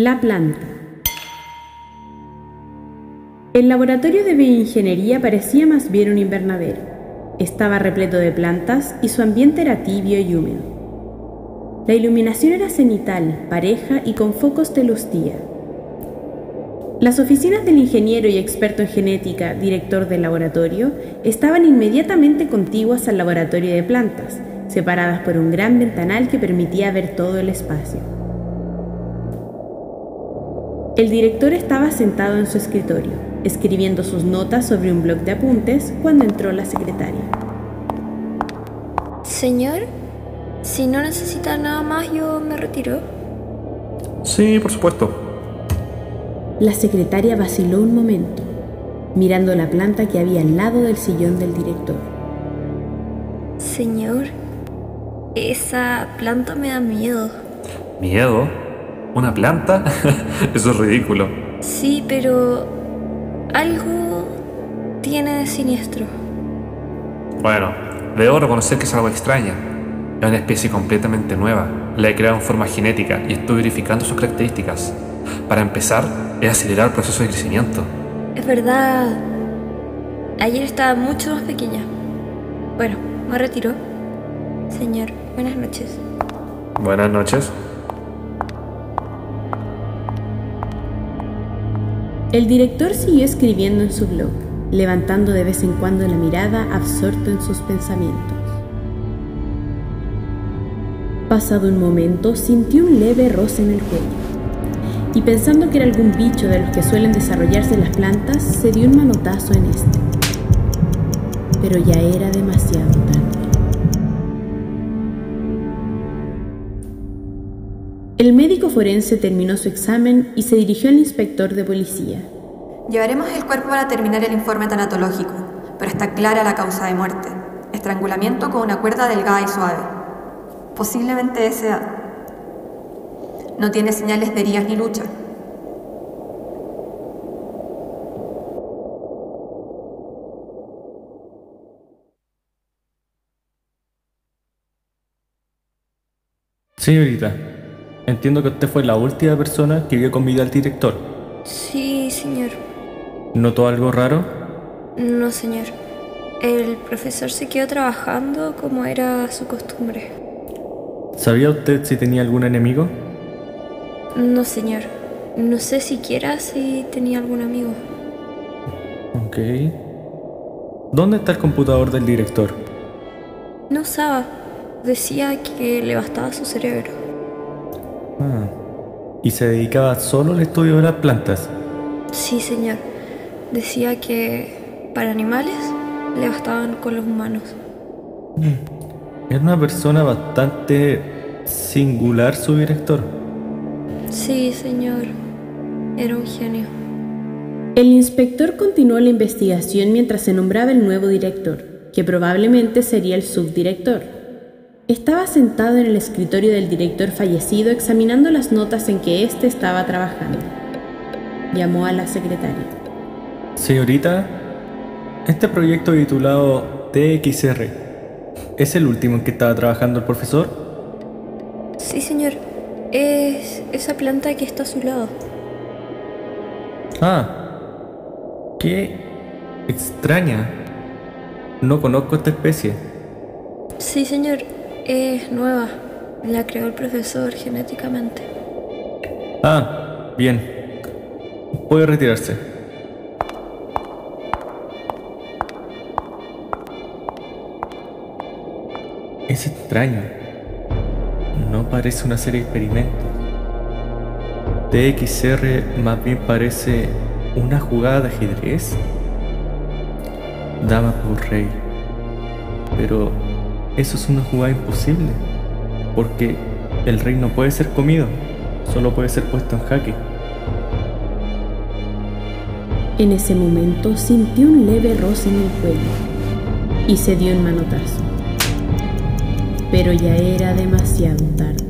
La planta. El laboratorio de bioingeniería parecía más bien un invernadero. Estaba repleto de plantas y su ambiente era tibio y húmedo. La iluminación era cenital, pareja y con focos de luz día. Las oficinas del ingeniero y experto en genética, director del laboratorio, estaban inmediatamente contiguas al laboratorio de plantas, separadas por un gran ventanal que permitía ver todo el espacio. El director estaba sentado en su escritorio, escribiendo sus notas sobre un bloc de apuntes cuando entró la secretaria. Señor, si no necesita nada más, yo me retiro. Sí, por supuesto. La secretaria vaciló un momento, mirando la planta que había al lado del sillón del director. Señor, esa planta me da miedo. ¿Miedo? ¿Una planta? Eso es ridículo. Sí, pero algo tiene de siniestro. Bueno, debo reconocer que es algo extraña. Es una especie completamente nueva. La he creado en forma genética y estoy verificando sus características. Para empezar, es acelerar el proceso de crecimiento. Es verdad. Ayer estaba mucho más pequeña. Bueno, me retiro. Señor, buenas noches. Buenas noches. El director siguió escribiendo en su blog, levantando de vez en cuando la mirada absorto en sus pensamientos. Pasado un momento, sintió un leve roce en el cuello y pensando que era algún bicho de los que suelen desarrollarse las plantas, se dio un manotazo en este. Pero ya era demasiado tarde. El médico forense terminó su examen y se dirigió al inspector de policía. Llevaremos el cuerpo para terminar el informe tanatológico, pero está clara la causa de muerte. Estrangulamiento con una cuerda delgada y suave. Posiblemente ese no tiene señales de heridas ni lucha. Señorita, entiendo que usted fue la última persona que vio con vida al director. Sí, señor. ¿Notó algo raro? No, señor. El profesor se quedó trabajando como era su costumbre. ¿Sabía usted si tenía algún enemigo? No, señor. No sé siquiera si tenía algún amigo. Ok. ¿Dónde está el computador del director? No usaba. Decía que le bastaba su cerebro. Ah. ¿Y se dedicaba solo al estudio de las plantas? Sí, señor. Decía que para animales le bastaban con los humanos. Mm. Era una persona bastante singular su director. Sí, señor. Era un genio. El inspector continuó la investigación mientras se nombraba el nuevo director, que probablemente sería el subdirector. Estaba sentado en el escritorio del director fallecido examinando las notas en que éste estaba trabajando. Llamó a la secretaria. Señorita, este proyecto titulado TXR, ¿es el último en que estaba trabajando el profesor? Sí, señor. Es esa planta que está a su lado. Ah, qué extraña. No conozco esta especie. Sí, señor. Es nueva. La creó el profesor genéticamente. Ah, bien. Puede retirarse. Es extraño. No parece una serie de experimentos. TXR más bien parece una jugada de ajedrez. Dama por rey. Pero eso es una jugada imposible. Porque el rey no puede ser comido. Solo puede ser puesto en jaque. En ese momento sintió un leve roce en el cuello y se dio un manotazo. Pero ya era demasiado tarde.